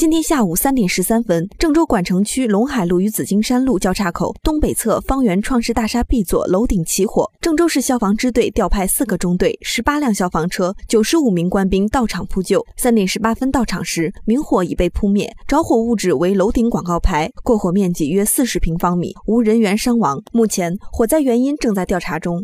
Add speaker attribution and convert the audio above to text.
Speaker 1: 今天下午三点十三分郑州管城区陇海路与紫金山路交叉口东北侧方圆创世大厦 b 座楼顶起火郑州市消防支队调派四个中队十八辆消防车九十五名官兵到场扑救三点十八分到场时明火已被扑灭着火物质为楼顶广告牌过火面积约四十平方米无人员伤亡。目前火灾原因正在调查中。